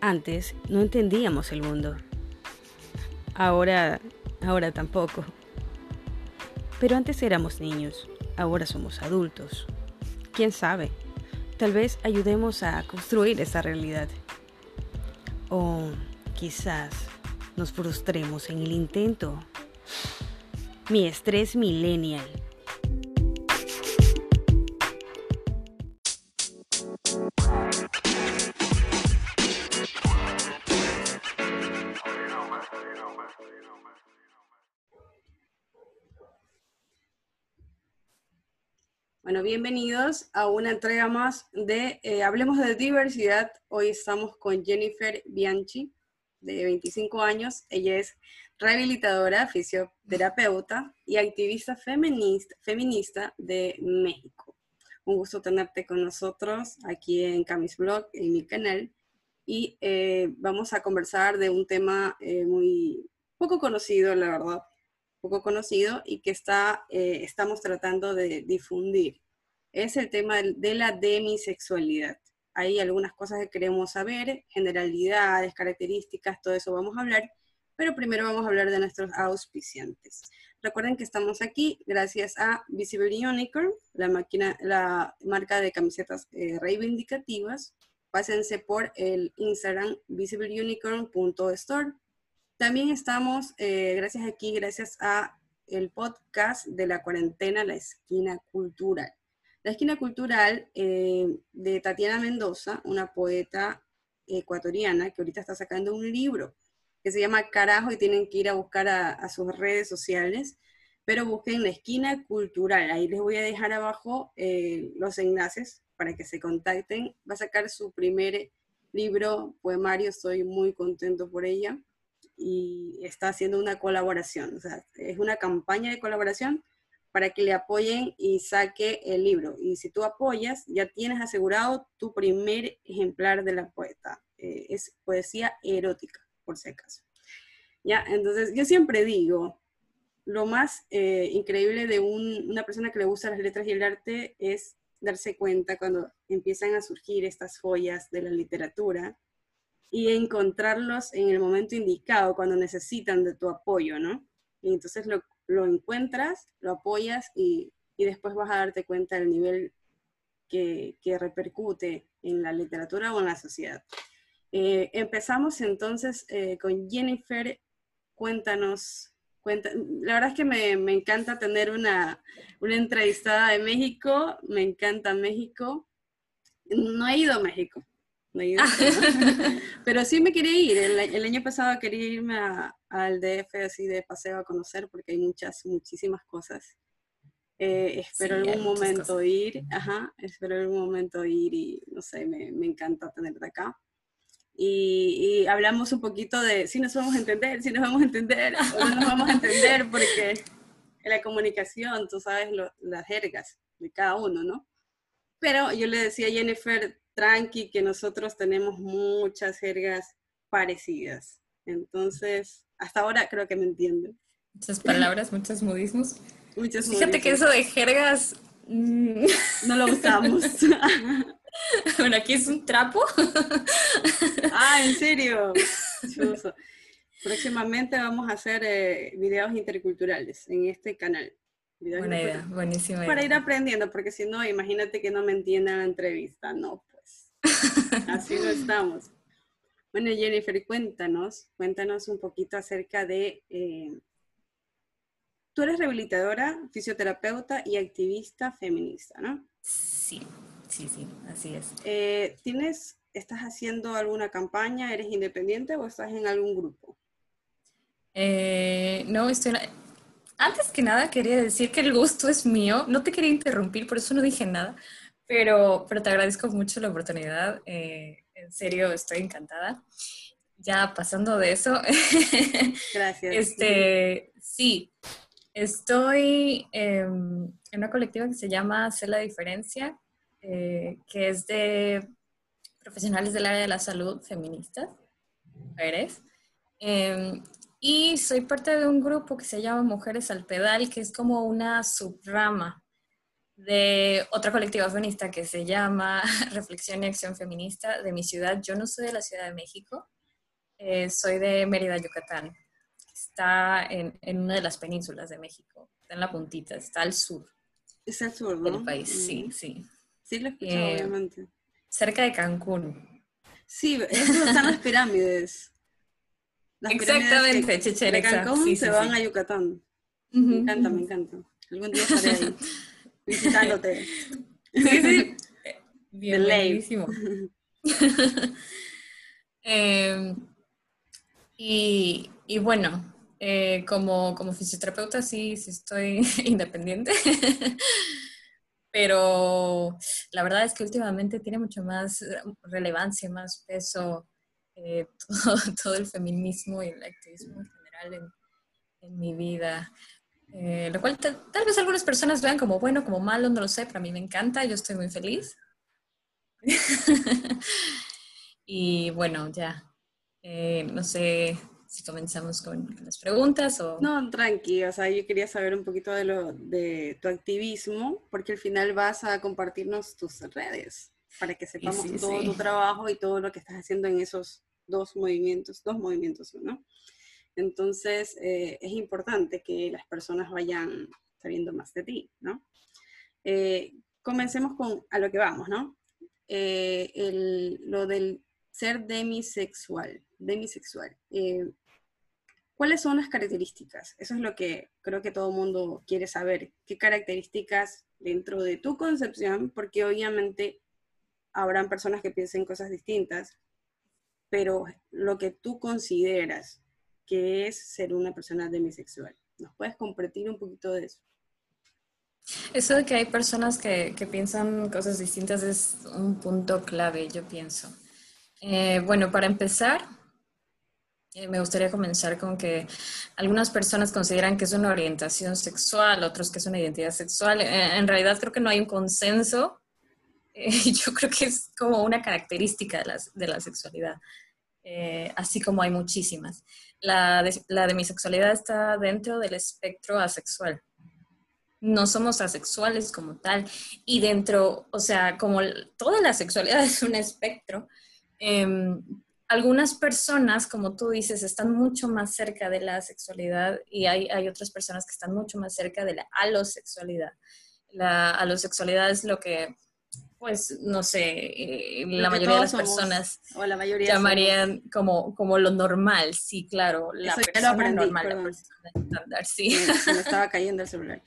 Antes no entendíamos el mundo. Ahora, ahora tampoco. Pero antes éramos niños, ahora somos adultos. ¿Quién sabe? Tal vez ayudemos a construir esa realidad. O quizás nos frustremos en el intento. Mi estrés millennial. Bienvenidos a una entrega más de eh, Hablemos de Diversidad. Hoy estamos con Jennifer Bianchi, de 25 años. Ella es rehabilitadora, fisioterapeuta y activista feminista, feminista de México. Un gusto tenerte con nosotros aquí en Camis Blog, en mi canal. Y eh, vamos a conversar de un tema eh, muy poco conocido, la verdad, poco conocido y que está, estamos tratando de difundir. Es el tema de la demisexualidad. Hay algunas cosas que queremos saber, generalidades, características, todo eso vamos a hablar, pero primero vamos a hablar de nuestros auspiciantes. Recuerden que estamos aquí gracias a Visible Unicorn, la, marca de camisetas eh, reivindicativas. Pásense por el Instagram visibleunicorn.store también estamos, eh, gracias aquí, gracias a el podcast de la cuarentena, La Esquina Cultural. La Esquina Cultural eh, de Tatiana Mendoza, una poeta ecuatoriana que ahorita está sacando un libro que se llama Carajo y tienen que ir a buscar a, sus redes sociales, pero busquen La Esquina Cultural. Ahí les voy a dejar abajo eh, los enlaces para que se contacten. Va a sacar su primer libro, poemario, estoy muy contento por ella y está haciendo una colaboración. O sea, es una campaña de colaboración para que le apoyen y saque el libro. Y si tú apoyas, ya tienes asegurado tu primer ejemplar de la poeta. Eh, es poesía erótica, por si acaso. Ya, entonces yo siempre digo, lo más eh, increíble de una persona que le gusta las letras y el arte es darse cuenta cuando empiezan a surgir estas joyas de la literatura y encontrarlos en el momento indicado, cuando necesitan de tu apoyo, ¿no? Y entonces lo, lo encuentras, lo apoyas y, y, después vas a darte cuenta del nivel que, que, repercute en la literatura o en la sociedad. Eh, empezamos entonces eh, con Jennifer. Cuéntanos, cuenta, la verdad es que me, me encanta tener una, una entrevistada de México, me encanta México. No he ido a México, Pero sí me quería ir. El, año pasado quería irme al DF así de paseo a conocer porque hay muchas, muchísimas cosas. Eh, espero algún momento ir, ajá, espero algún momento ir y no sé, me, me encanta tenerte acá. Y, y, hablamos un poquito de si nos vamos a entender, si nos vamos a entender o no nos vamos a entender, porque en la comunicación, tú sabes las jergas de cada uno, ¿no? Pero yo le decía a Jennifer, tranqui, que nosotros tenemos muchas jergas parecidas. Entonces, hasta ahora creo que me entienden. Muchas palabras, muchos modismos. Fíjate que eso de jergas... Mm, no lo usamos. bueno, aquí es un trapo. ah, ¿en serio? Próximamente vamos a hacer eh, videos interculturales en este canal. Buena idea, buenísima. Para ir aprendiendo, porque si no, imagínate que no me entiendan la entrevista, no, Así no estamos. Bueno, Jennifer, cuéntanos, cuéntanos un poquito acerca de... Eh, tú eres rehabilitadora, fisioterapeuta y activista feminista, ¿no? Sí, sí, sí, así es. Eh, ¿Tienes, estás haciendo alguna campaña? ¿Eres independiente o estás en algún grupo? Eh, no, estoy... Antes que nada quería decir que el gusto es mío. No te quería interrumpir, por eso no dije nada. Pero, pero te agradezco mucho la oportunidad. Eh, en serio, estoy encantada. Ya pasando de eso. Gracias. este, sí, estoy en una colectiva que se llama Hacer la Diferencia, eh, que es de profesionales del área de la salud feministas, mujeres. Em, y soy parte de un grupo que se llama Mujeres al Pedal, que es como una subrama de otra colectiva feminista que se llama Reflexión y Acción Feminista de mi ciudad. Yo no soy de la Ciudad de México, eh, soy de Mérida, Yucatán. Está en, en, una de las penínsulas de México, está en la puntita, está al sur. Es al sur, ¿no? Del país, sí, mm. sí. Sí, lo he escuchado, eh, obviamente. Cerca de Cancún. Sí, eso están las pirámides. Exactamente, Chichen De Cancún se van a Yucatán. Me encanta, me encanta. Algún día estaré ahí visitándote. Sí, sí. Bien, buenísimo. eh, y, y, bueno, eh, como, como fisioterapeuta sí, sí estoy independiente. Pero la verdad es que últimamente tiene mucho más relevancia, más peso eh, todo, todo, el feminismo y el activismo en general en, en mi vida. Eh, lo cual tal vez algunas personas vean como bueno, como malo, no lo sé, pero a mí me encanta, yo estoy muy feliz. y bueno, ya, eh, no sé si comenzamos con, las preguntas o... No, tranqui, o sea, yo quería saber un poquito de, lo, de tu activismo, porque al final vas a compartirnos tus redes para que sepamos todo tu trabajo y todo lo que estás haciendo en esos dos movimientos, dos movimientos, ¿no? Entonces, eh, es importante que las personas vayan sabiendo más de ti, ¿no? Eh, comencemos con a lo que vamos, ¿no? Eh, lo del ser demisexual, demisexual. ¿Cuáles son las características? Eso es lo que creo que todo mundo quiere saber. ¿Qué características dentro de tu concepción? Porque obviamente habrán personas que piensen cosas distintas, pero lo que tú consideras que es ser una persona demisexual. ¿Nos puedes compartir un poquito de eso? Eso de que hay personas que, que piensan cosas distintas es un punto clave, yo pienso. Eh, bueno, para empezar, eh, me gustaría comenzar con que algunas personas consideran que es una orientación sexual, otros que es una identidad sexual. Eh, en realidad creo que no hay un consenso. yo creo que es como una característica de la, de la sexualidad. Eh, así como hay muchísimas. La, de, la demisexualidad está dentro del espectro asexual. No somos asexuales como tal. Y dentro, o sea, como toda la sexualidad es un espectro, em, algunas personas, como tú dices, están mucho más cerca de la sexualidad y hay, hay otras personas que están mucho más cerca de la alosexualidad. La alosexualidad es lo que pues no sé, eh, la mayoría de las personas o la mayoría llamarían como, como lo normal, sí, claro, la persona normal, la persona estándar, sí. Se me estaba cayendo el celular.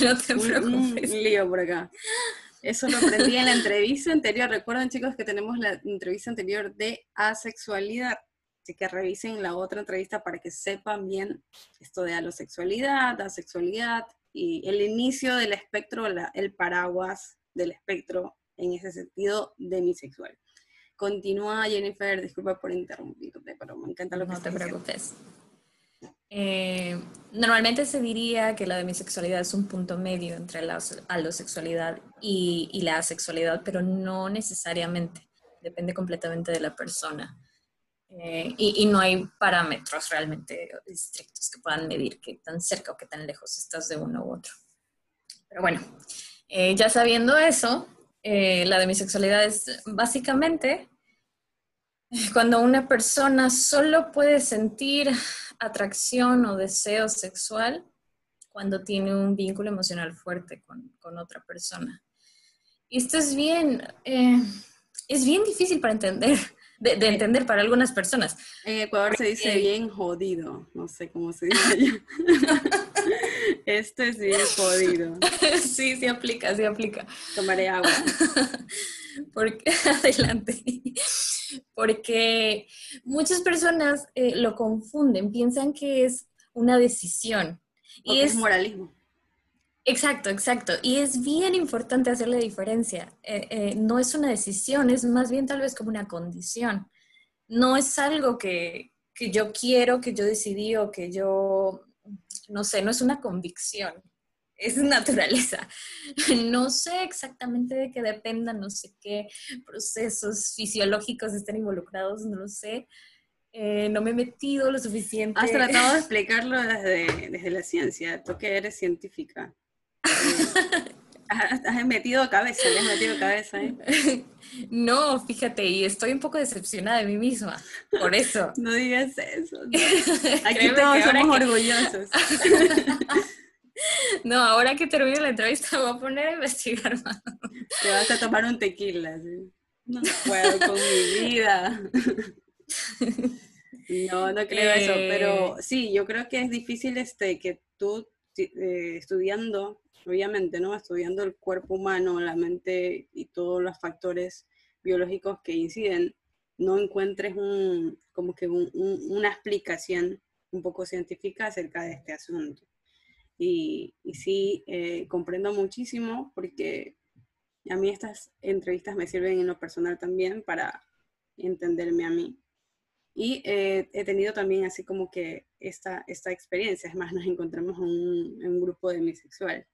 no te preocupes. Un, lío por acá. Eso lo aprendí en la entrevista anterior. Recuerden, chicos, que tenemos la entrevista anterior de asexualidad. Así que revisen la otra entrevista para que sepan bien esto de alosexualidad, asexualidad y el inicio del espectro, el paraguas del espectro en ese sentido demisexual. Continúa Jennifer, disculpa por interrumpirte, pero me encanta lo que No te preocupes. Eh, normalmente se diría que la demisexualidad es un punto medio entre la alosexualidad y, y la asexualidad, pero no necesariamente. Depende completamente de la persona. Eh, y, y, no hay parámetros realmente estrictos que puedan medir qué tan cerca o qué tan lejos estás de uno u otro. Pero bueno, eh, ya sabiendo eso, eh, la demisexualidad es básicamente cuando una persona solo puede sentir atracción o deseo sexual cuando tiene un vínculo emocional fuerte con, con otra persona. Y esto es bien, eh, es bien difícil para entender, de, entender para algunas personas. En Ecuador se dice bien jodido, no sé cómo se dice allá. Esto es bien jodido. Sí, sí aplica, sí aplica. Tomaré agua. Porque, adelante. Porque muchas personas eh, lo confunden, piensan que es una decisión. y es, moralismo. Exacto, exacto. Y es bien importante hacerle diferencia. Eh, eh, no es una decisión, es más bien tal vez como una condición. No es algo que, que yo quiero, que yo decidí o que yo no sé, no es una convicción, es naturaleza. No sé exactamente de qué dependa, no sé qué procesos fisiológicos estén involucrados, no lo sé. Eh, no me he metido lo suficiente. Has tratado de explicarlo desde, desde la ciencia, tú que eres científica. Has metido cabeza, le has metido cabeza. ¿eh? No, fíjate, y estoy un poco decepcionada de mí misma, por eso. no digas eso. Aquí todos somos orgullosos. no, ahora que termine la entrevista voy a poner a investigar más. Te vas a tomar un tequila. No puedo con mi vida. No, no creo eso, pero eh. sí, yo creo que es difícil este, que tú eh, estudiando, obviamente, ¿no? Estudiando el cuerpo humano, la mente y todos los factores biológicos que inciden, no encuentres un, como que una explicación un poco científica acerca de este asunto. Y, y sí, eh, comprendo muchísimo porque a mí estas entrevistas me sirven en lo personal también para entenderme a mí. Y eh, he tenido también así como que esta, esta experiencia. Es más, nos encontramos en un, grupo de bisexual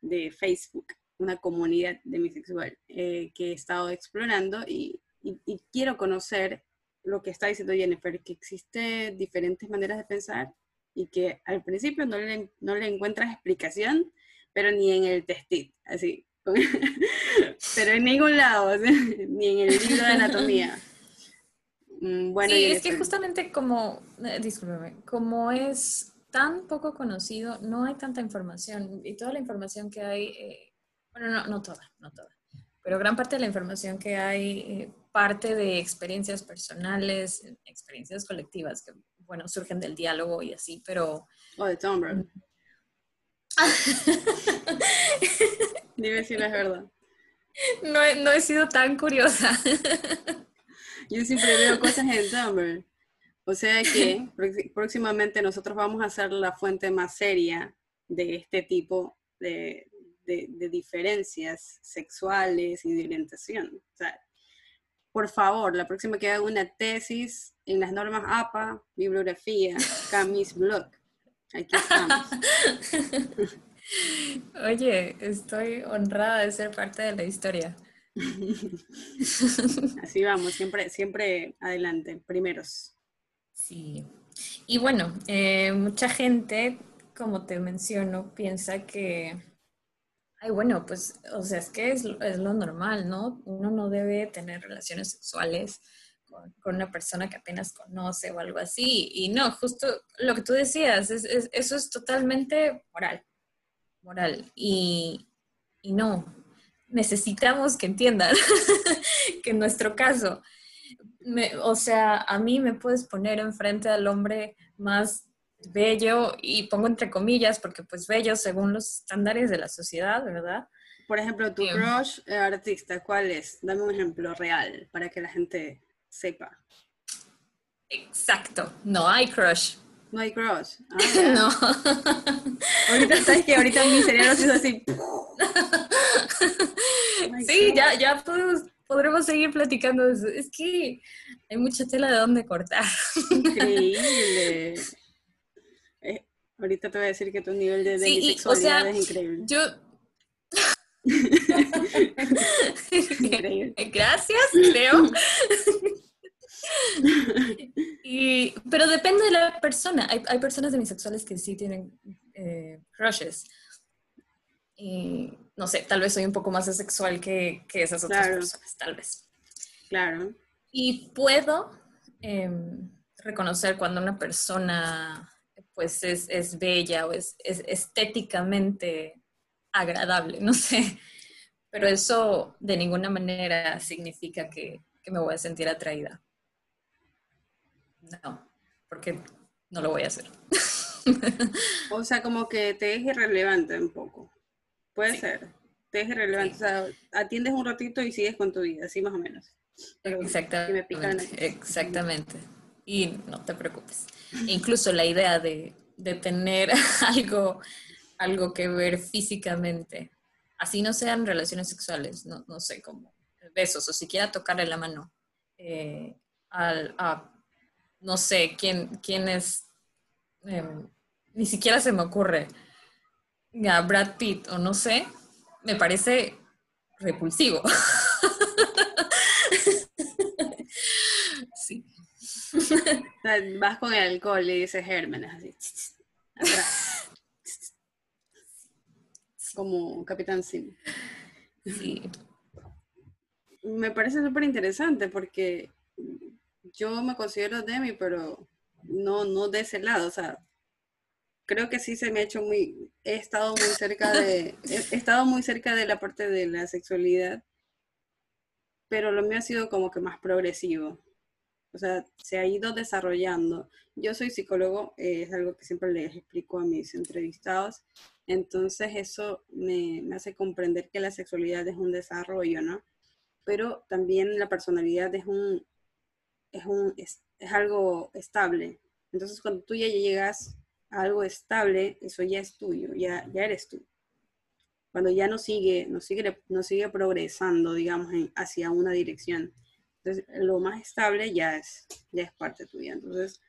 de Facebook, una comunidad de bisexual eh, que he estado explorando y, y, quiero conocer lo que está diciendo Jennifer, que existen diferentes maneras de pensar y que al principio no le, no le encuentras explicación, pero ni en el testit, así. pero en ningún lado, ni en el libro de anatomía. Mm, bueno, sí, es que justamente como, eh, discúlpeme, como es tan poco conocido, no hay tanta información y toda la información que hay, eh, bueno, no, no toda, no toda, pero gran parte de la información que hay eh, parte de experiencias personales, experiencias colectivas que, bueno, surgen del diálogo y así, pero... O de Tom Dime si no es verdad. No, no he sido tan curiosa. Yo siempre veo cosas en Tumblr. O sea que próximamente nosotros vamos a ser la fuente más seria de este tipo de, diferencias sexuales y de orientación. O sea, por favor, la próxima que haga una tesis en las normas APA, bibliografía, Camis Blog. Aquí estamos. Oye, estoy honrada de ser parte de la historia. Así vamos, siempre, siempre adelante, primeros. Sí. Y bueno, eh, mucha gente, como te menciono, piensa que, ay, bueno, pues, o sea, es que es, lo normal, ¿no? Uno no debe tener relaciones sexuales con, una persona que apenas conoce o algo así. Y no, justo lo que tú decías, eso es totalmente moral, moral. Y, y no, necesitamos que entiendan que en nuestro caso, o sea, a mí me puedes poner enfrente al hombre más bello y pongo entre comillas porque pues bello según los estándares de la sociedad, ¿verdad? Por ejemplo, tu crush eh, artista, ¿cuál es? Dame un ejemplo real para que la gente sepa. Exacto, no hay crush. No hay crush. Ah, no. ahorita sabes que ahorita mi cerebro se hizo así. sí, ya, ya podremos, seguir platicando de eso. Es que hay mucha tela de dónde cortar. Increíble. Eh, ahorita te voy a decir que tu nivel de, sí, o sea, es increíble. Yo... increíble. Gracias, creo. y, pero depende de la persona. Hay, hay personas demisexuales que sí tienen eh, crushes. Y no sé, tal vez soy un poco más asexual que, que esas otras personas, tal vez. Claro. Y puedo em, reconocer cuando una persona pues es, es bella o es, es, estéticamente agradable, no sé. Pero eso de ninguna manera significa que, que me voy a sentir atraída. No, porque no lo voy a hacer. o sea, como que te es irrelevante un poco. Puede ser. Te es irrelevante. O sea, atiendes un ratito y sigues con tu vida, así más o menos. exactamente. exactamente. Y no te preocupes. Incluso la idea de, de tener algo, algo que ver físicamente, así no sean relaciones sexuales, no, no sé, como besos o siquiera tocarle la mano eh, al, a no sé quién, quién es, em, ni siquiera se me ocurre, a Brad Pitt o no sé, me parece repulsivo. sí. Vas con el alcohol y dices gérmenes así. Como Capitán Sim. Sí. Me parece súper interesante porque yo me considero Demi, pero no, no de ese lado. O sea, creo que sí se me ha hecho muy, he estado muy cerca de, he estado muy cerca de la parte de la sexualidad, pero lo mío ha sido como que más progresivo. O sea, se ha ido desarrollando. Yo soy psicólogo, eh, es algo que siempre les explico a mis entrevistados. Entonces eso me, me, hace comprender que la sexualidad es un desarrollo, ¿no? Pero también la personalidad es un, es un, es, es algo estable. Entonces cuando tú ya llegas algo estable, eso ya es tuyo, ya, ya eres tú. Cuando ya no sigue, no sigue, no sigue progresando, digamos, hacia una dirección. Entonces, lo más estable ya es, ya es parte tuya. Entonces,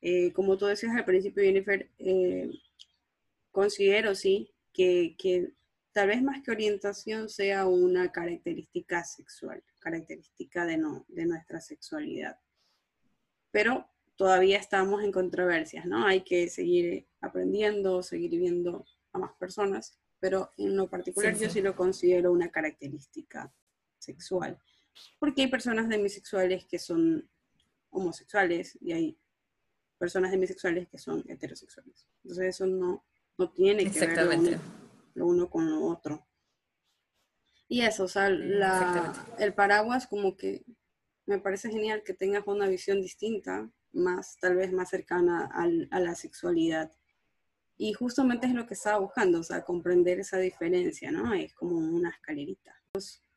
eh, como tú decías al principio, Jennifer, eh, considero, sí, que, que tal vez más que orientación sea una característica sexual, característica de, no, de nuestra sexualidad. Pero todavía estamos en controversias, ¿no? Hay que seguir aprendiendo, seguir viendo a más personas, pero en lo particular yo sí lo considero una característica sexual, porque hay personas demisexuales que son homosexuales y hay personas demisexuales que son heterosexuales. Entonces eso no, no tiene que ver lo uno, lo uno, con lo otro. Y eso, o sea, la, el paraguas como que me parece genial que tengas una visión distinta más, tal vez más cercana a la sexualidad. Y justamente es lo que estaba buscando, o sea, comprender esa diferencia, ¿no? Es como una escalerita.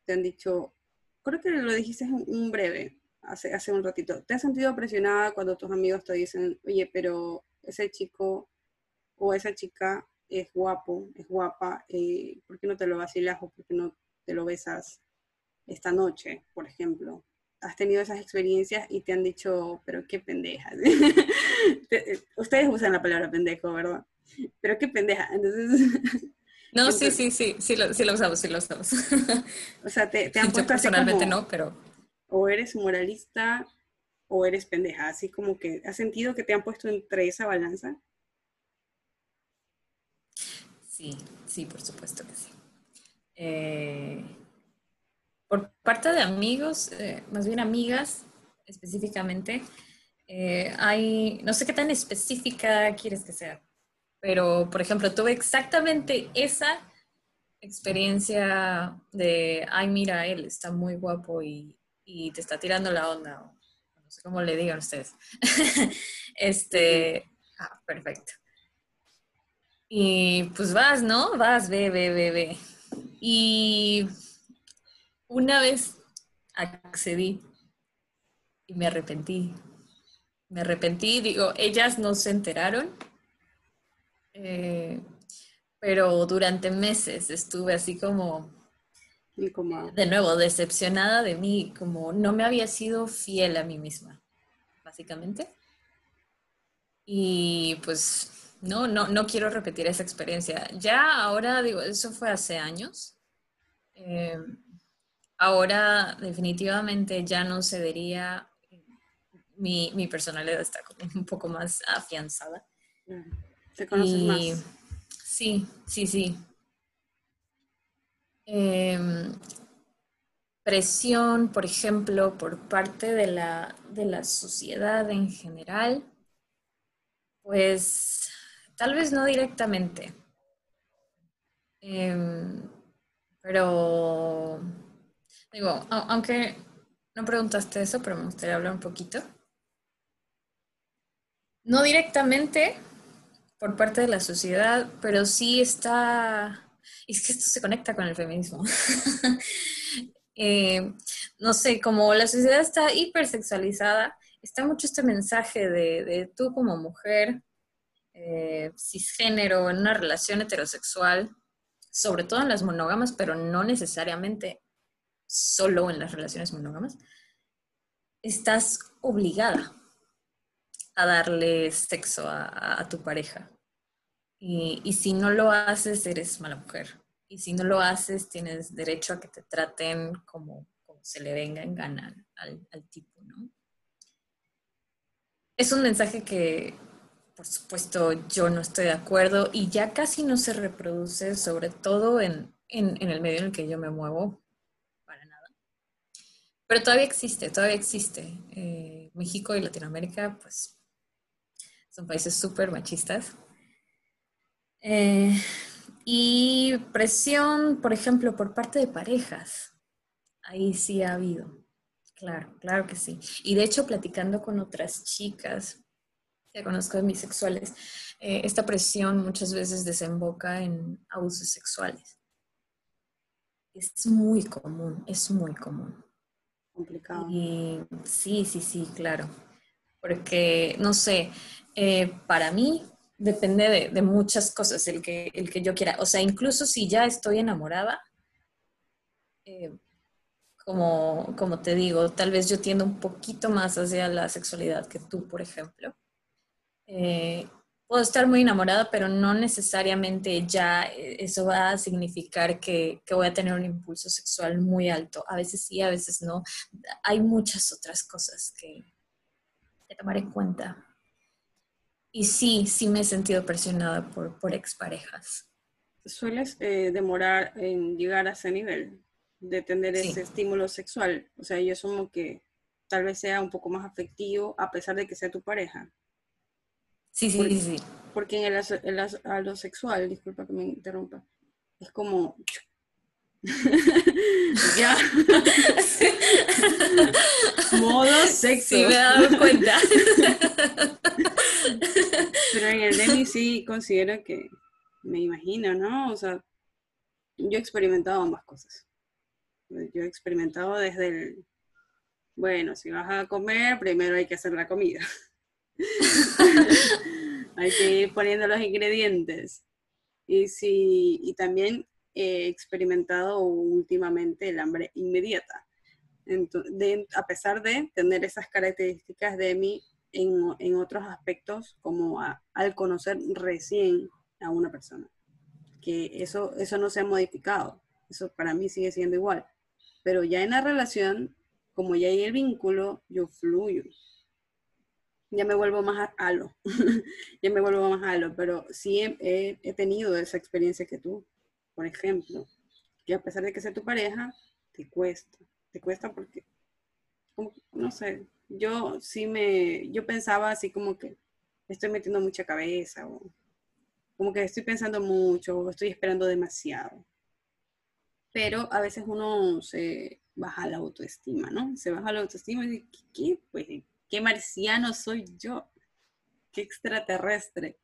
Te han dicho, creo que lo dijiste un, un breve, hace, hace un ratito. ¿Te has sentido presionada cuando tus amigos te dicen, oye, pero ese chico o esa chica es guapo, es guapa, eh, ¿por qué no te lo vacilas o por qué no te lo besas esta noche, por ejemplo? Has tenido esas experiencias y te han dicho, pero qué pendeja. Ustedes usan la palabra pendejo, ¿verdad? Pero qué pendeja. Entonces... No, sí, sí, sí, sí lo, sí lo usamos, sí lo usamos. O sea, te, te han puesto personalmente no, pero... O eres moralista o eres pendeja, así como que, ¿has sentido que te han puesto entre esa balanza? Sí, sí, por supuesto que sí. Eh, por parte de amigos, eh, más bien amigas específicamente, eh, hay, no sé qué tan específica quieres que sea, pero por ejemplo, tuve exactamente esa experiencia de, ay, mira, él está muy guapo y, y te está tirando la onda, no sé cómo le digan ustedes. este, ah, perfecto. Y pues vas, ¿no? Vas, ve, ve, ve, ve. Y una vez accedí y me arrepentí. Me arrepentí, digo, ellas no se enteraron, eh, pero durante meses estuve así como, de nuevo, decepcionada de mí, como no me había sido fiel a mí misma, básicamente. Y pues no, no, no quiero repetir esa experiencia. Ya ahora, digo, eso fue hace años. Eh, ahora definitivamente ya no cedería, mi, mi personalidad está un poco más afianzada. Te conoces más. Sí, sí, sí. Em, presión, por ejemplo, por parte de la, de la sociedad en general, pues tal vez no directamente, em, pero Digo, aunque no preguntaste eso, pero me gustaría hablar un poquito. No directamente por parte de la sociedad, pero sí está... Es que esto se conecta con el feminismo. Eh, no sé, como la sociedad está hipersexualizada, está mucho este mensaje de, tú como mujer, eh, cisgénero, en una relación heterosexual, sobre todo en las monógamas, pero no necesariamente solo en las relaciones monógamas, estás obligada a darle sexo a, tu pareja. Y, si no lo haces, eres mala mujer. Y si no lo haces, tienes derecho a que te traten como, se le venga en gana al, tipo, ¿no? Es un mensaje que, por supuesto, yo no estoy de acuerdo y ya casi no se reproduce, sobre todo en, el medio en el que yo me muevo. Pero todavía existe, todavía existe. Eh, México y Latinoamérica, pues, son países súper machistas. Eh, y presión, por ejemplo, por parte de parejas. Ahí sí ha habido. Claro, claro que sí. Y de hecho, platicando con otras chicas que conozco de bisexuales, eh, esta presión muchas veces desemboca en abusos sexuales. Es muy común, es muy común. Complicado. Y sí, sí, sí, claro. Porque, no sé, eh, para mí depende de, muchas cosas el que, el que yo quiera. O sea, incluso si ya estoy enamorada, eh, como, como te digo, tal vez yo tiendo un poquito más hacia la sexualidad que tú, por ejemplo. Eh, puedo estar muy enamorada, pero no necesariamente ya eso va a significar que, que, voy a tener un impulso sexual muy alto. A veces sí, a veces no. Hay muchas otras cosas que, que tomar en cuenta. Y sí, sí me he sentido presionada por, por exparejas. ¿Sueles eh, demorar en llegar a ese nivel de tener ese estímulo sexual? O sea, yo asumo que tal vez sea un poco más afectivo a pesar de que sea tu pareja. Sí, sí, sí, sí. Porque en el, a lo sexual, disculpa que me interrumpa, es como... ya. Modo sexo. Sí, me he dado cuenta. Pero en el Demi sí considero que, me imagino, ¿no? O sea, yo he experimentado ambas cosas. Yo he experimentado desde el, bueno, si vas a comer, primero hay que hacer la comida. hay que ir poniendo los ingredientes. Y, si, y también he experimentado últimamente el hambre inmediata. a pesar de tener esas características de mí en, otros aspectos, como al conocer recién a una persona. Que eso, eso no se ha modificado. Eso para mí sigue siendo igual. Pero ya en la relación, como ya hay el vínculo, yo fluyo. Ya me vuelvo más halo. ya me vuelvo más halo. Pero sí he, tenido esa experiencia que tú, por ejemplo. Que a pesar de que sea tu pareja, te cuesta. Te cuesta porque, no sé, yo sí me, yo pensaba así como que estoy metiendo mucha cabeza o como que estoy pensando mucho o estoy esperando demasiado. Pero a veces uno se baja la autoestima, ¿no? Se baja la autoestima y dice, ¿qué? Pues, ¿qué marciano soy yo? ¿Qué extraterrestre?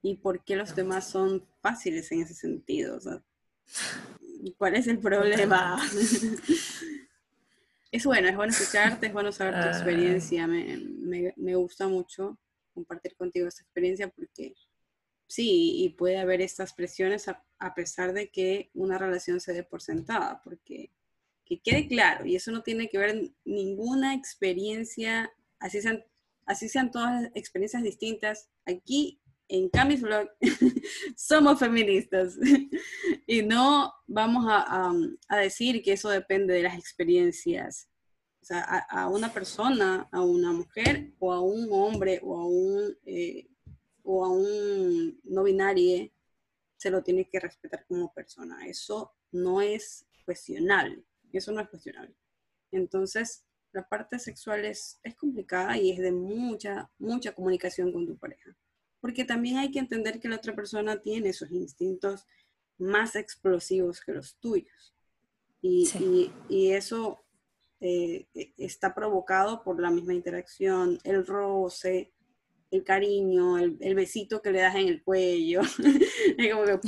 ¿Y por qué los demás son fáciles en ese sentido? ¿Cuál es el problema? Es bueno, es bueno escucharte, es bueno saber tu ah. experiencia. Me, gusta mucho compartir contigo esta experiencia porque sí, y puede haber estas presiones a, pesar de que una relación se dé por sentada, porque que quede claro, y eso no tiene que ver ninguna experiencia, así sean, así sean todas experiencias distintas. Aquí en Camis Blog somos feministas y no vamos a, decir que eso depende de las experiencias. O sea, a, una persona, a una mujer o a un hombre o a un, eh, o a un no binario se lo tiene que respetar como persona. Eso no es cuestionable. Eso no es cuestionable. Entonces, la parte sexual es, es complicada y es de mucha, mucha comunicación con tu pareja porque también hay que entender que la otra persona tiene esos instintos más explosivos que los tuyos. Y, y, eso eh, e, está provocado por la misma interacción, el roce, el cariño, el, besito que le das en el cuello. es como que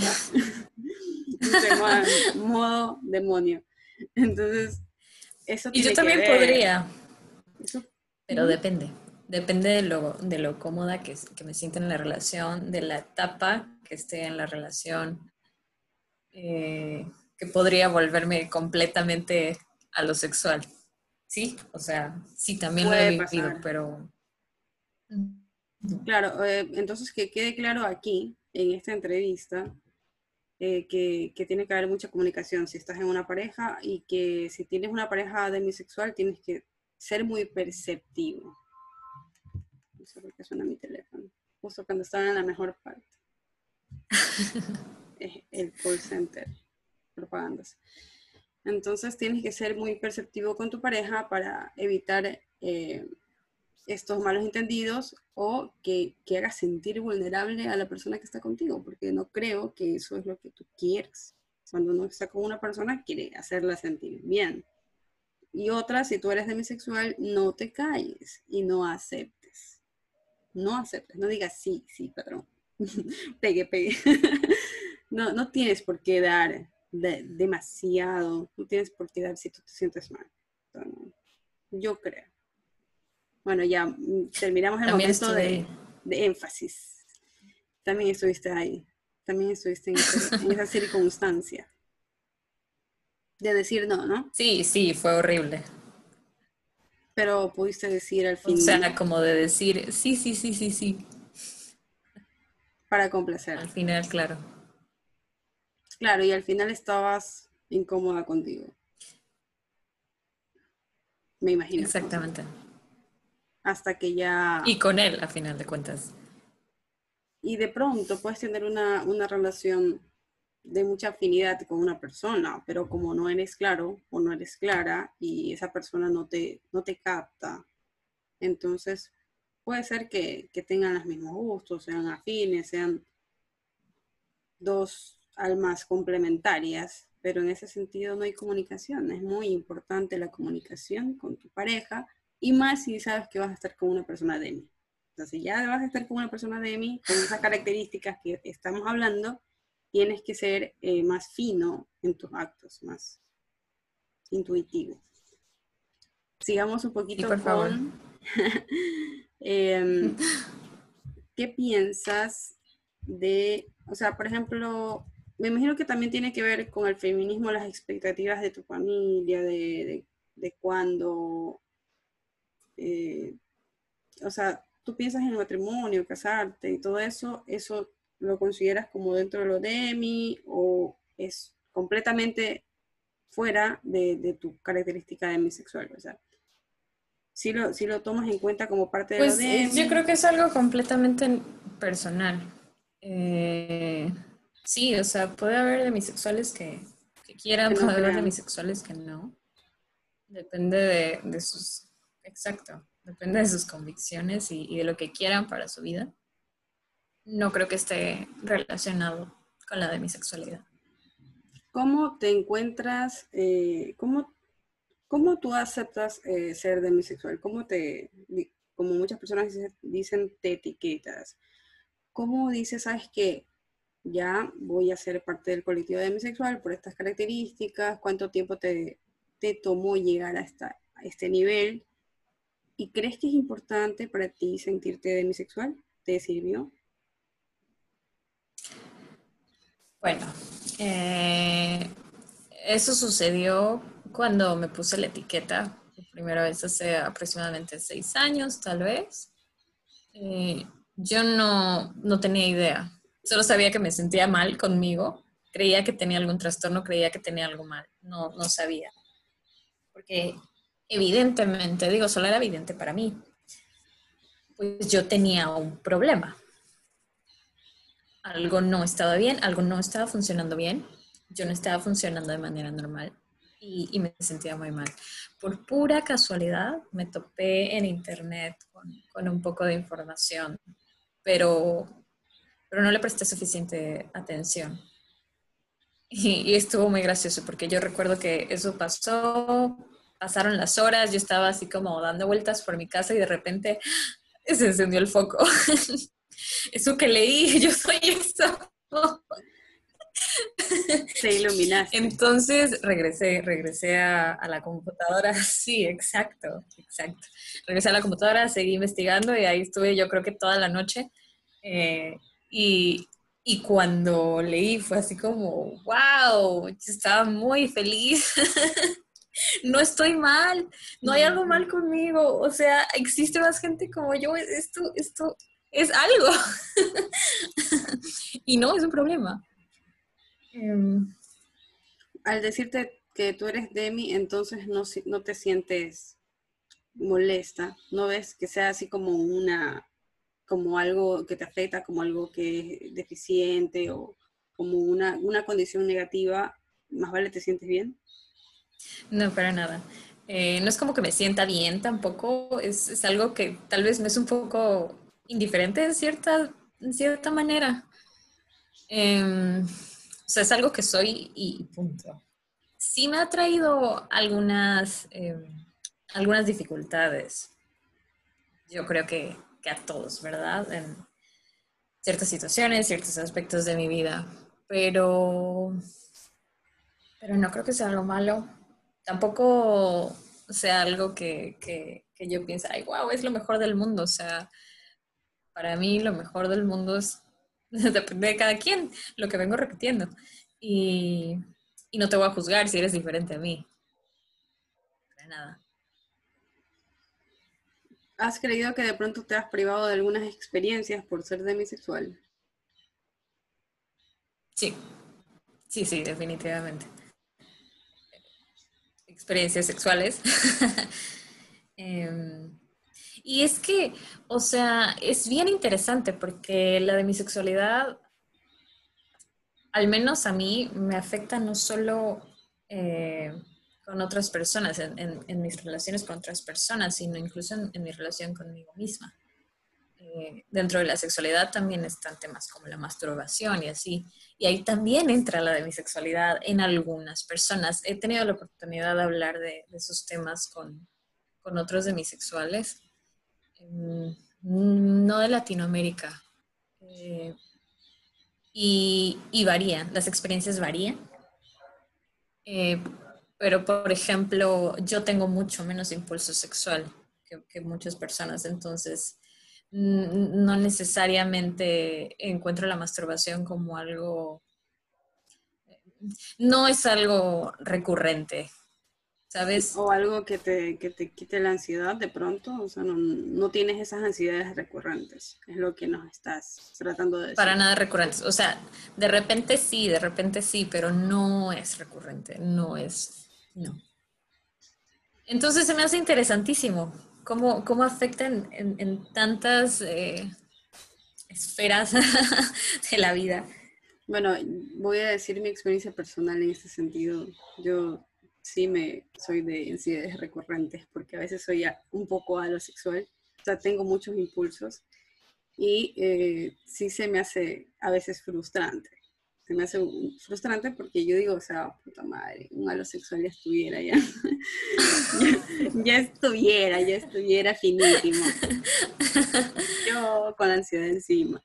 modo demonio. Entonces, eso Y yo también podría. Pero depende. Depende de lo, de lo cómoda que, que, me sienta en la relación, de la etapa que esté en la relación, eh, que podría volverme completamente a lo sexual. Sí, o sea, sí, también lo he vivido, pero... Claro, eh, entonces que quede claro aquí, en esta entrevista, eh, que, que, tiene que haber mucha comunicación si estás en una pareja y que si tienes una pareja demisexual tienes que ser muy perceptivo. No sé por qué suena mi teléfono. justo cuando estaban en la mejor parte. el call center, propagandas. Entonces tienes que ser muy perceptivo con tu pareja para evitar eh, estos malos entendidos o que, que hagas sentir vulnerable a la persona que está contigo, porque no creo que eso es lo que tú quieres. Cuando uno está con una persona, quiere hacerla sentir bien. Y otra, si tú eres demisexual, no te calles y no aceptes. No aceptes, no digas sí, sí, patrón. pegue, pegue. no, no tienes por qué dar demasiado, no tienes por qué dar si tú te sientes mal. yo creo. Bueno, ya mm, terminamos el momento de, énfasis. También estuviste ahí. También estuviste en, en esa circunstancia. De decir no, ¿no? Sí, sí, fue horrible. Pero pudiste decir al final. O sea, como de decir, sí, sí, sí, sí, sí. Para complacer. Al final, claro. Claro, y al final estabas incómoda contigo. Me imagino. Exactamente. Hasta que ya... Y con él, a final de cuentas. Y de pronto puedes tener una, una relación de mucha afinidad con una persona, pero como no eres claro o no eres clara y esa persona no te, no te capta, entonces puede ser que, tengan los mismos gustos, sean afines, sean dos almas complementarias, pero en ese sentido no hay comunicación. Es muy importante la comunicación con tu pareja y más si sabes que vas a estar con una persona de mí. Entonces, ya vas a estar con una persona de mí, con esas características que estamos hablando, tienes que ser eh, más fino en tus actos, más intuitivo. Sigamos un poquito por favor. Em, ¿Qué piensas de, o sea, por ejemplo, me imagino que también tiene que ver con el feminismo, las expectativas de tu familia, de, de, cuando, eh, o sea, tú piensas en matrimonio, casarte y todo eso, ¿eso lo consideras como dentro de lo de mí o es completamente fuera de, de tu característica demisexual? O sea, si lo, si lo tomas en cuenta como parte de pues, de... Yo creo que es algo completamente personal. Eh, sí, o sea, puede haber demisexuales que, que quieran, puede haber demisexuales que no. Depende de, de, sus... Exacto, depende de sus convicciones y, de lo que quieran para su vida. No creo que esté relacionado con la demisexualidad. ¿Cómo te encuentras, eh, cómo ¿Cómo tú aceptas eh, ser demisexual? ¿Cómo te, como muchas personas dicen, te etiquetas? ¿Cómo dices, sabes que ya voy a ser parte del colectivo demisexual por estas características? ¿Cuánto tiempo te, te tomó llegar a, a este nivel? ¿Y crees que es importante para ti sentirte demisexual? ¿Te sirvió? Bueno, eh, eso sucedió cuando me puse la etiqueta, por primera vez hace aproximadamente seis años, tal vez, eh, yo no, no tenía idea. Solo sabía que me sentía mal conmigo. Creía que tenía algún trastorno, creía que tenía algo mal. No, no sabía. Porque evidentemente, digo, solo era evidente para mí. Pues yo tenía un problema. Algo no estaba bien, algo no estaba funcionando bien. Yo no estaba funcionando de manera normal y, me sentía muy mal. Por pura casualidad me topé en internet con, un poco de información, pero, pero no le presté suficiente atención. Y, estuvo muy gracioso porque yo recuerdo que eso pasó, pasaron las horas, yo estaba así como dando vueltas por mi casa y de repente se encendió el foco. eso que leí, yo soy eso. Se iluminaste. Entonces regresé, regresé a, la computadora. Sí, exacto, exacto. Regresé a la computadora, seguí investigando y ahí estuve yo creo que toda la noche. Eh, y, y cuando leí fue así como, wow, estaba muy feliz. No estoy mal, no hay algo mal conmigo. O sea, existe más gente como yo. Esto, esto es algo. y no es un problema. Em, al decirte que tú eres Demi, entonces no, no te sientes molesta, no ves que sea así como una, como algo que te afecta, como algo que es deficiente o como una, una condición negativa, más vale te sientes bien. No, para nada. Eh, no es como que me sienta bien tampoco, es, es, algo que tal vez me es un poco indiferente en cierta, en cierta manera. Em, o sea, es algo que soy y punto. Sí me ha traído algunas, em, algunas dificultades. Yo creo que, que, a todos, ¿verdad? En ciertas situaciones, ciertos aspectos de mi vida. Pero, pero no creo que sea algo malo tampoco sea algo que, que, yo piense, ay, wow, es lo mejor del mundo. O sea, para mí lo mejor del mundo es, depende de cada quien, lo que vengo repitiendo. Y, y no te voy a juzgar si eres diferente a mí. Para nada. ¿Has creído que de pronto te has privado de algunas experiencias por ser demisexual? Sí, sí, sí, definitivamente experiencias sexuales. Em, y es que, o sea, es bien interesante porque la de mi sexualidad, al menos a mí, me afecta no solo eh, con otras personas, en, mis relaciones con otras personas, sino incluso en mi relación conmigo misma. Eh, dentro de la sexualidad también están temas como la masturbación y así. Y ahí también entra la de mi sexualidad en algunas personas. He tenido la oportunidad de hablar de, esos temas con, con, otros demisexuales, em, no de Latinoamérica. Eh, y, y, varían, las experiencias varían. Eh, pero, por ejemplo, yo tengo mucho menos impulso sexual que, que muchas personas, entonces no necesariamente encuentro la masturbación como algo, no es algo recurrente, ¿sabes? O algo que te, que te quite la ansiedad de pronto, o sea, no, tienes esas ansiedades recurrentes, es lo que nos estás tratando de decir. Para nada recurrentes, o sea, de repente sí, de repente sí, pero no es recurrente, no es, no. Entonces se me hace interesantísimo cómo, cómo afectan en, tantas eh, esferas de la vida. Bueno, voy a decir mi experiencia personal en este sentido. Yo sí me soy de ansiedades recurrentes porque a veces soy un poco alosexual, o sea, tengo muchos impulsos y eh, sí se me hace a veces frustrante se me hace frustrante porque yo digo, o sea, puta madre, un alosexual ya estuviera ya. ya, estuviera, ya estuviera finísimo. Yo con la ansiedad encima.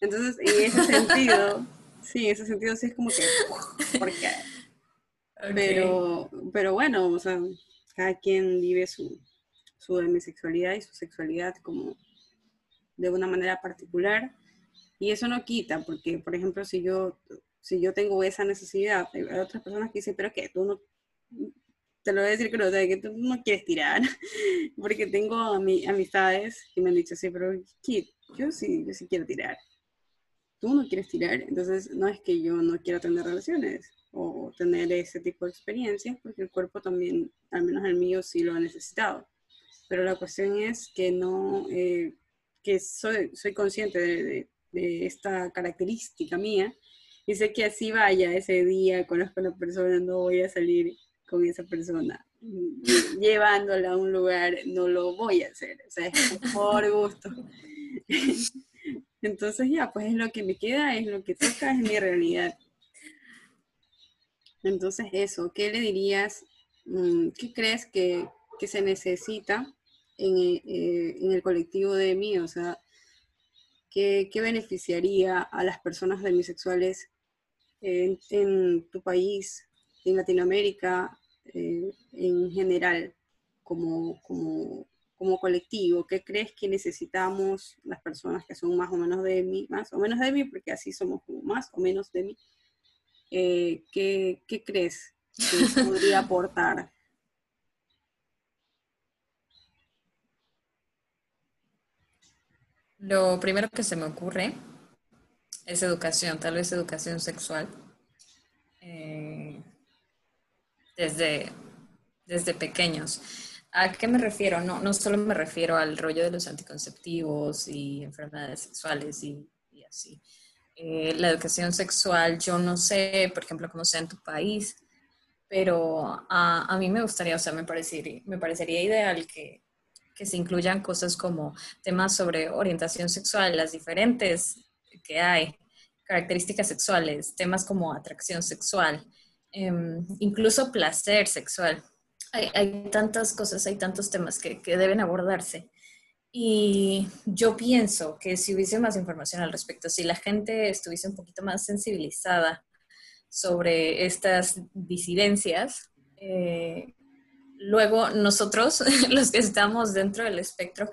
Entonces, en ese sentido, sí, en ese sentido sí es como que, porque, pero, pero bueno, o sea, cada quien vive su, su demisexualidad y su sexualidad como de una manera particular y eso no quita, porque, por ejemplo, si yo, si yo tengo esa necesidad, hay otras personas que dicen, pero que tú no, te lo voy a decir que no, que tú no quieres tirar, porque tengo a mi, amistades que me han dicho, sí, pero yo sí, yo sí quiero tirar. Tú no quieres tirar, entonces no es que yo no quiera tener relaciones o tener ese tipo de experiencias, porque el cuerpo también, al menos el mío, sí lo ha necesitado. Pero la cuestión es que no, eh, que soy, soy consciente de, de esta característica mía y sé que así vaya ese día, con la persona, no voy a salir con esa persona llevándola a un lugar, no lo voy a hacer, o sea, es por gusto. Entonces ya, pues es lo que me queda, es lo que toca, es mi realidad. Entonces eso, ¿qué le dirías? Mm, ¿Qué crees que, se necesita en, eh, en, el colectivo de mí? O sea, ¿Qué, beneficiaría a las personas demisexuales en, en tu país, en Latinoamérica, eh, en general, como, como, como, colectivo? ¿Qué crees que necesitamos las personas que son más o menos de mí, más o menos de mí, porque así somos más o menos de mí? Eh, ¿qué, ¿Qué crees que podría aportar? Lo primero que se me ocurre es educación, tal vez educación sexual. Eh, desde, desde pequeños. ¿A qué me refiero? No, no solo me refiero al rollo de los anticonceptivos y enfermedades sexuales y, así. Eh, la educación sexual, yo no sé, por ejemplo, cómo sea en tu país, pero a, a mí me gustaría, o sea, me parecería, me parecería ideal que, que se incluyan cosas como temas sobre orientación sexual, las diferentes que hay, características sexuales, temas como atracción sexual, em, incluso placer sexual. Hay, tantas cosas, hay tantos temas que, deben abordarse. Y yo pienso que si hubiese más información al respecto, si la gente estuviese un poquito más sensibilizada sobre estas disidencias, eh, luego nosotros, los que estamos dentro del espectro,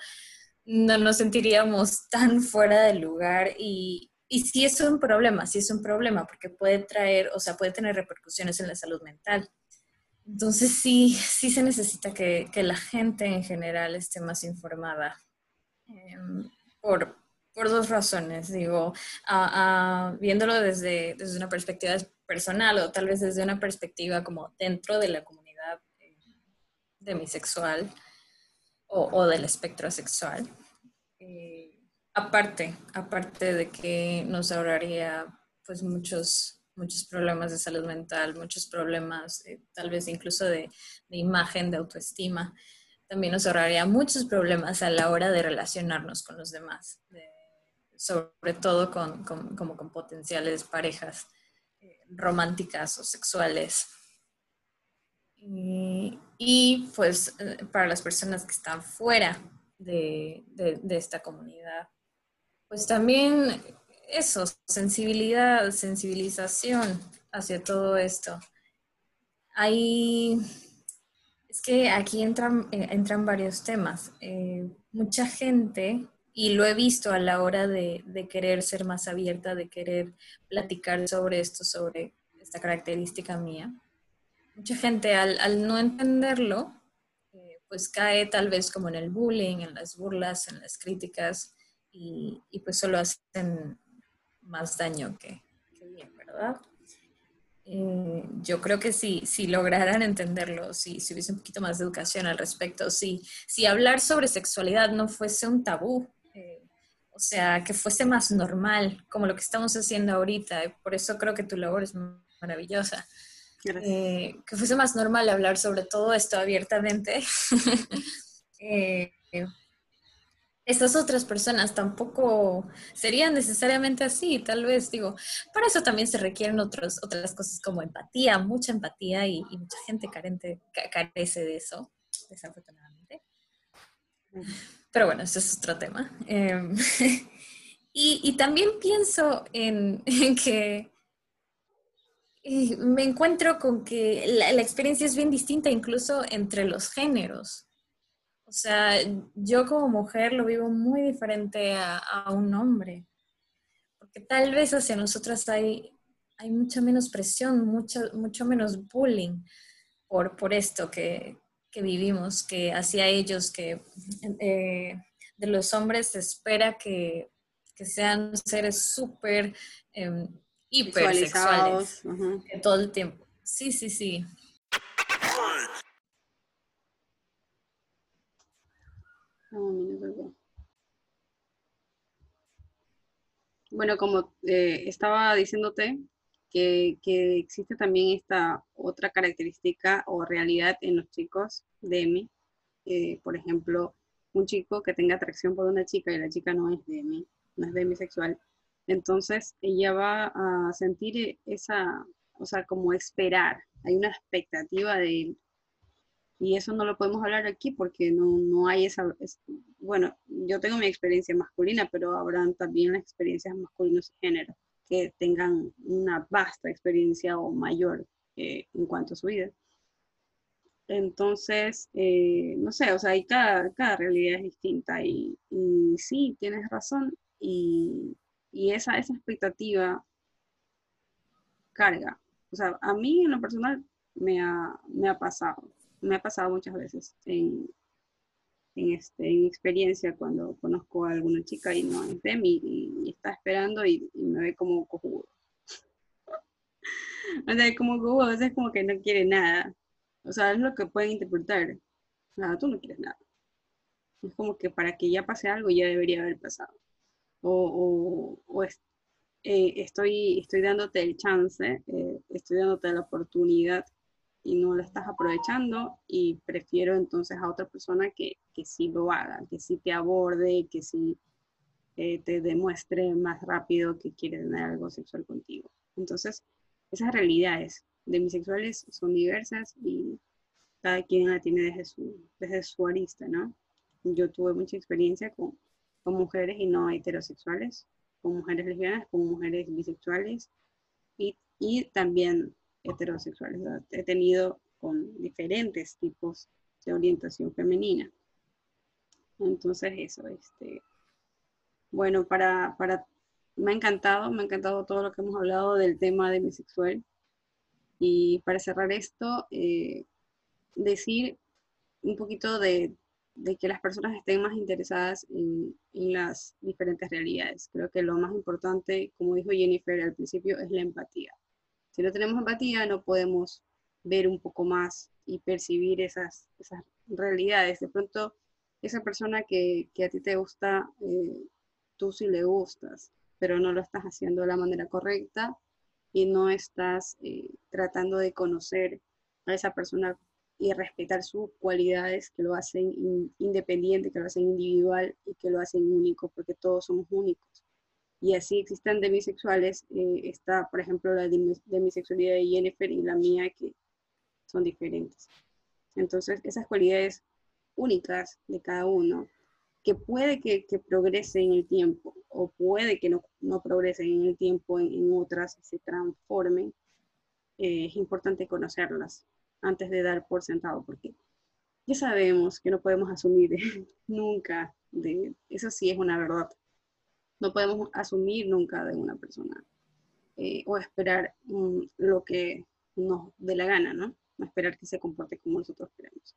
no nos sentiríamos tan fuera del lugar y, y sí es un problema, sí es un problema porque puede traer, o sea, puede tener repercusiones en la salud mental. Entonces sí, sí se necesita que, que la gente en general esté más informada em, por, por, dos razones. Digo, viéndolo desde, desde una perspectiva personal o tal vez desde una perspectiva como dentro de la comunidad eh, demisexual o, o del espectro sexual. Eh, aparte, aparte de que nos ahorraría pues muchos, muchos problemas de salud mental, muchos problemas eh, tal vez incluso de, imagen, de autoestima, también nos ahorraría muchos problemas a la hora de relacionarnos con los demás, sobre todo con, como con potenciales parejas eh, románticas o sexuales. Pues eh, para las personas que están fuera de, de esta comunidad, pues también eso, sensibilidad, sensibilización hacia todo esto. Hay, es que aquí entran, eh, entran varios temas. Eh, mucha gente, y lo he visto a la hora de, querer ser más abierta, de querer platicar sobre esto, sobre esta característica mía, mucha gente al, no entenderlo, eh, pues cae tal vez como en el bullying, en las burlas, en las críticas y, pues solo hacen más daño que, bien, ¿verdad? Eh, yo creo que si, si lograran entenderlo, si, si, hubiese un poquito más de educación al respecto, si, si hablar sobre sexualidad no fuese un tabú, eh, o sea, que fuese más normal, como lo que estamos haciendo ahorita, y por eso creo que tu labor es maravillosa. Eh, que fuese más normal hablar sobre todo esto abiertamente. estas otras personas tampoco serían necesariamente así, tal vez, digo, para eso también se requieren otros, otras cosas como empatía, mucha empatía y, mucha gente carente, carece de eso, desafortunadamente. Pero bueno, eso es otro tema. Em, y, también pienso en, que me encuentro con que la experiencia es bien distinta incluso entre los géneros. O sea, yo como mujer lo vivo muy diferente a, un hombre, porque tal vez hacia nosotras hay, hay mucha menos presión, mucho, mucho menos bullying por, por esto que, vivimos, que hacia ellos, que eh, de los hombres se espera que, sean seres súper eh, hipersexuales todo el tiempo. Sí, sí, sí. Bueno, como eh, estaba diciéndote, que, existe también esta otra característica o realidad en los chicos de mí. por ejemplo, un chico que tenga atracción por una chica y la chica no es de mí, no es demisexual, entonces ella va a sentir esa, o sea, como esperar, hay una expectativa de él y eso no lo podemos hablar aquí porque no, no hay esa, bueno, yo tengo mi experiencia masculina, pero habrán también las experiencias masculinos y género que tengan una vasta experiencia o mayor eh, en cuanto a su vida. Entonces, eh, no sé, o sea, hay cada, cada realidad es distinta y, y sí, tienes razón y, y esa, esa expectativa carga. O sea, a mí en lo personal me ha, me ha pasado me ha pasado muchas veces en, en, este, en experiencia cuando conozco a alguna chica y no es de mí y, está esperando y, me ve como cojudo. o sea, como cojudo, a veces como que no quiere nada. O sea, es lo que pueden interpretar. nada, tú no quieres nada. Es como que para que ya pase algo ya debería haber pasado. O, eh, estoy, estoy dándote el chance, eh, estoy dándote la oportunidad y no la estás aprovechando y prefiero entonces a otra persona que, que sí lo haga, que sí te aborde, que sí eh, te demuestre más rápido que quiere tener algo sexual contigo. Entonces, esas realidades de bisexuales son diversas y cada quien la tiene desde su, desde su arista, ¿no? Yo tuve mucha experiencia con, con mujeres y no heterosexuales, con mujeres lesbianas, con mujeres bisexuales y, y también heterosexuales. He tenido con diferentes tipos de orientación femenina. Entonces eso, este, bueno, para, para, me ha encantado, me ha encantado todo lo que hemos hablado del tema de bisexual. Y para cerrar esto, eh, decir un poquito de, de, que las personas estén más interesadas en, las diferentes realidades. Creo que lo más importante, como dijo Jennifer al principio, es la empatía. Si no tenemos empatía, no podemos ver un poco más y percibir esas, esas realidades. De pronto, esa persona que, que a ti te gusta, eh, tú sí le gustas, pero no lo estás haciendo de la manera correcta y no estás eh, tratando de conocer a esa persona y respetar sus cualidades que lo hacen independiente, que lo hacen individual y que lo hacen único, porque todos somos únicos. Y así existen demisexuales, eh, está por ejemplo la demisexualidad de Jennifer y la mía que son diferentes. Entonces esas cualidades únicas de cada uno, que puede que, que progrese en el tiempo o puede que no, no progresen en el tiempo, en, en otras se transformen, eh, es importante conocerlas antes de dar por sentado, porque ya sabemos que no podemos asumir nunca, de, eso sí es una verdad, no podemos asumir nunca de una persona eh, o esperar mm, lo que nos dé la gana, ¿no? Esperar que se comporte como nosotros queremos.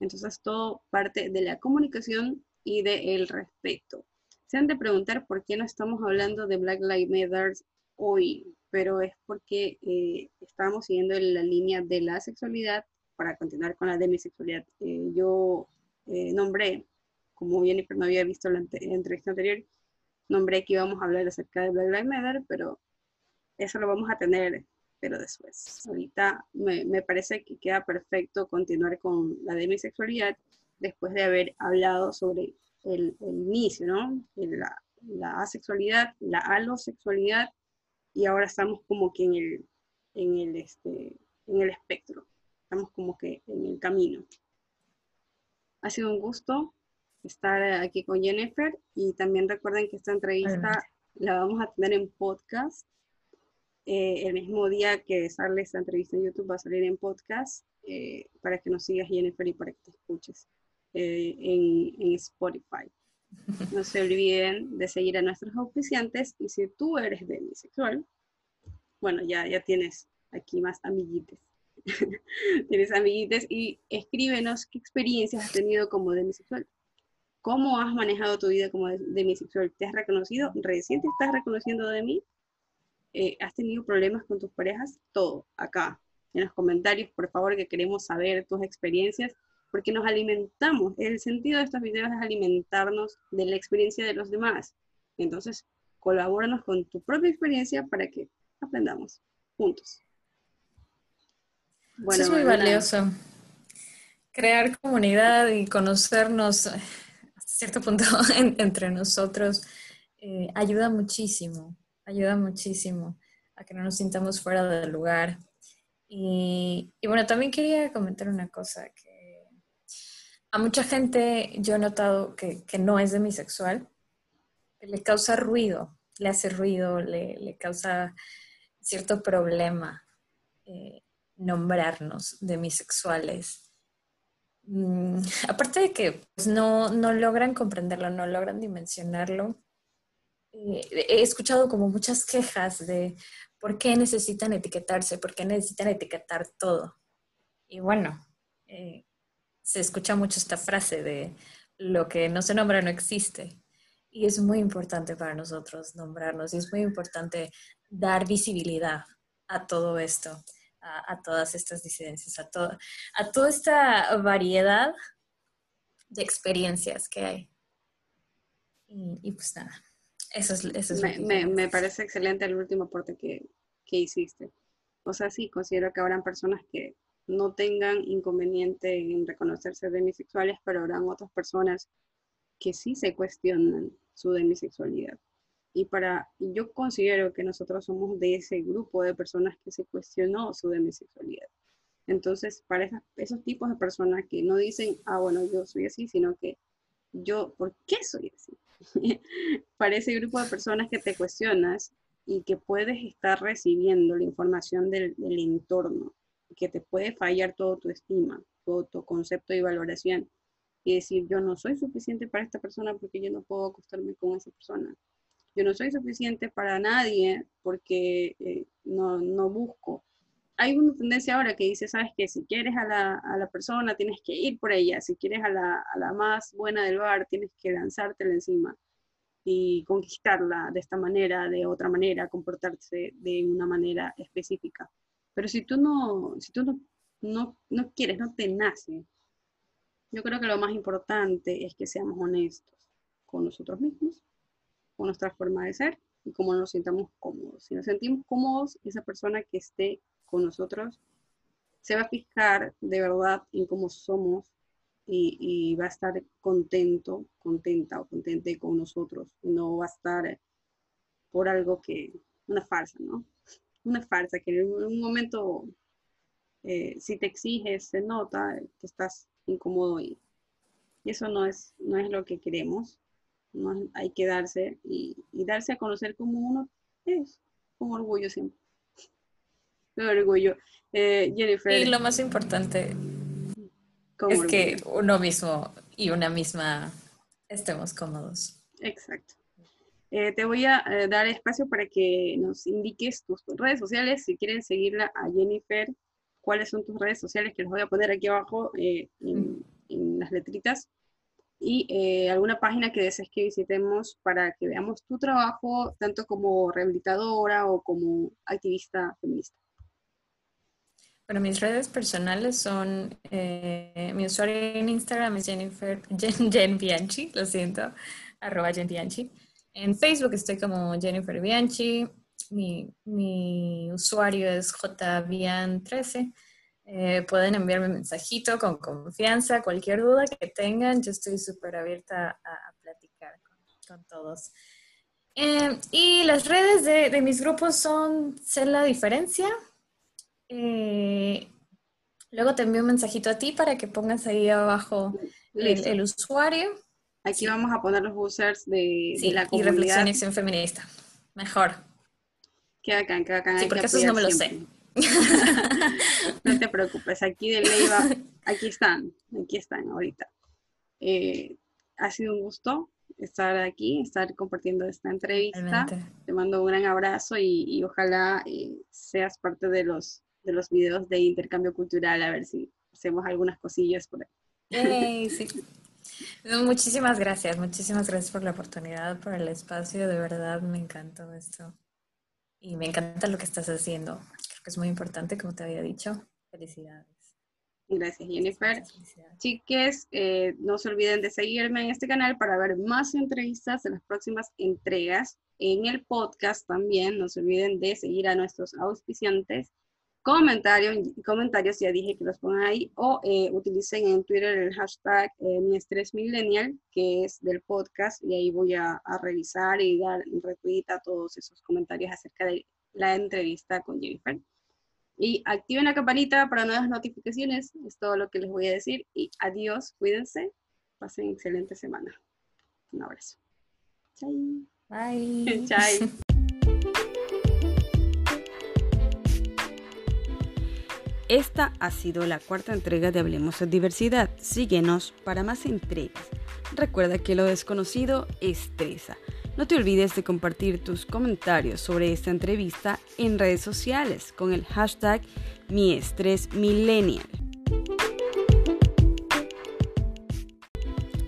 Entonces, todo parte de la comunicación y del respeto. Se han de preguntar por qué no estamos hablando de Black Lives Matter hoy, pero es porque eh, estamos siguiendo la línea de la sexualidad para continuar con la demisexualidad. Eh, yo eh, nombré, como Jennifer no había visto la, la, entrevista anterior, nombré que íbamos a hablar acerca de Black Lives Matter, pero eso lo vamos a tener, pero después. Ahorita me, me parece que queda perfecto continuar con la demisexualidad después de haber hablado sobre el, el inicio, ¿no? La, la asexualidad, la alosexualidad y ahora estamos como que en el, en el, este, en el espectro, estamos como que en el camino. Ha sido un gusto estar aquí con Jennifer y también recuerden que esta entrevista la vamos a tener en podcast. Eh, el mismo día que sale esta entrevista en YouTube va a salir en podcast eh, para que nos sigas Jennifer y para que te escuches eh, en, en Spotify. No se olviden de seguir a nuestros auspiciantes y si tú eres demisexual, bueno, ya, ya tienes aquí más amiguites. tienes amiguites y escríbenos qué experiencias has tenido como demisexual. ¿Cómo has manejado tu vida como demisexual? ¿Te has reconocido? ¿Recién te estás reconociendo de mí? Eh, ¿Has tenido problemas con tus parejas? Todo, acá, en los comentarios, por favor, que queremos saber tus experiencias porque nos alimentamos. El sentido de estos videos es alimentarnos de la experiencia de los demás. Entonces, colabóranos con tu propia experiencia para que aprendamos juntos. Bueno, Eso es muy valioso. Crear comunidad y conocernos hasta cierto punto entre nosotros eh, ayuda muchísimo, ayuda muchísimo a que no nos sintamos fuera del lugar. Y, y bueno, también quería comentar una cosa que a mucha gente yo he notado que, que no es demisexual, le causa ruido, le hace ruido, le, le causa cierto problema eh, nombrarnos demisexuales. Mm, aparte de que pues, no, no, logran comprenderlo, no logran dimensionarlo, eh, he escuchado como muchas quejas de por qué necesitan etiquetarse, por qué necesitan etiquetar todo. Y bueno, eh, se escucha mucho esta frase de lo que no se nombra no existe. Y es muy importante para nosotros nombrarnos y es muy importante dar visibilidad a todo esto, a, a todas estas disidencias, a, to, a toda esta variedad experiencias que hay. Y, pues nada, eso es, eso es me, me, parece excelente el último aporte que, que hiciste. O sea, sí, considero que habrán personas que no tengan inconveniente en reconocerse demisexuales, pero habrán otras personas que sí se cuestionan su demisexualidad. Y para, yo considero que nosotros somos de ese grupo de personas que se cuestionó su demisexualidad. Entonces, para esos tipos de personas que no dicen, ah, bueno, yo soy así, sino que yo, ¿por qué soy así? para ese grupo de personas que te cuestionas y que puedes estar recibiendo la información del entorno, que te puede fallar todo tu estima, todo tu concepto y valoración, y decir, yo no soy suficiente para esta persona porque yo no puedo acostarme con esa persona yo no soy suficiente para nadie porque eh, no, no, busco. Hay una tendencia ahora que dice, sabes que si quieres a la, a la persona tienes que ir por ella, si quieres a la, a la, más buena del bar tienes que lanzártela encima y conquistarla de esta manera, de otra manera, comportarse de una manera específica. Pero si tú no, si tú no, no, no quieres, no te nace, yo creo que lo más importante es que seamos honestos con nosotros mismos con nuestra forma de ser y cómo nos sintamos cómodos. Si nos sentimos cómodos, esa persona que esté con nosotros se va a fijar de verdad en cómo somos y, va a estar contento, contenta o contente con nosotros. No va a estar por algo que, una farsa, ¿no? Una farsa que en un momento, eh, si te exiges, se nota que estás incómodo y, y eso no es, no es lo que queremos hay que darse y, darse a conocer como uno es, con orgullo siempre. Con orgullo. Eh, Jennifer. Y lo más importante es que uno mismo y una misma estemos cómodos. Exacto. Eh, te voy a eh, dar espacio para que nos indiques tus redes sociales, si quieren seguirla a Jennifer, cuáles son tus redes sociales, que los voy a poner aquí abajo en, en, las letritas y eh, alguna página que desees que visitemos para que veamos tu trabajo, tanto como rehabilitadora o como activista feminista. Bueno, mis redes personales son, eh, mi usuario en Instagram es Jennifer, Jen, Bianchi, lo siento, arroba Jen Bianchi. En Facebook estoy como Jennifer Bianchi, mi, mi usuario es jbian13 eh, pueden enviarme un mensajito con confianza, cualquier duda que tengan, yo estoy súper abierta a, platicar con, todos. Eh, y las redes de, mis grupos son Ser la Diferencia. Eh, luego te envío un mensajito a ti para que pongas ahí abajo el, usuario. Aquí vamos a poner los users de, la comunidad. Y reflexión y acción feminista. Mejor. Queda acá, queda acá. Sí, porque esos no me lo sé. no te preocupes, aquí de Leiva, aquí están, aquí están ahorita. Eh, ha sido un gusto estar aquí, estar compartiendo esta entrevista. Te mando un gran abrazo y, ojalá eh, seas parte de los, de los videos de intercambio cultural, a ver si hacemos algunas cosillas por ahí. sí. Muchísimas gracias, muchísimas gracias por la oportunidad, por el espacio, de verdad me encantó esto. Y me encanta lo que estás haciendo es muy importante, como te había dicho. Felicidades. Gracias, Jennifer. Chiques, eh, no se olviden de seguirme en este canal para ver más entrevistas en las próximas entregas. En el podcast también, no se olviden de seguir a nuestros auspiciantes. Comentarios, comentarios ya dije que los pongan ahí, o eh, utilicen en Twitter el hashtag eh, mi estrés millennial, que es del podcast, y ahí voy a, a revisar y dar retweet a todos esos comentarios acerca de la entrevista con Jennifer. Y activen la campanita para nuevas notificaciones. Es todo lo que les voy a decir. Y adiós, cuídense. Pasen excelente semana. Un abrazo. Chai. Bye. Chai. Esta ha sido la cuarta entrega de Hablemos de Diversidad. Síguenos para más entregas. Recuerda que lo desconocido estresa. No te olvides de compartir tus comentarios sobre esta entrevista en redes sociales con el hashtag MiEstresMillennial.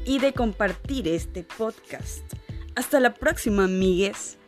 Y de compartir este podcast. Hasta la próxima, amigues.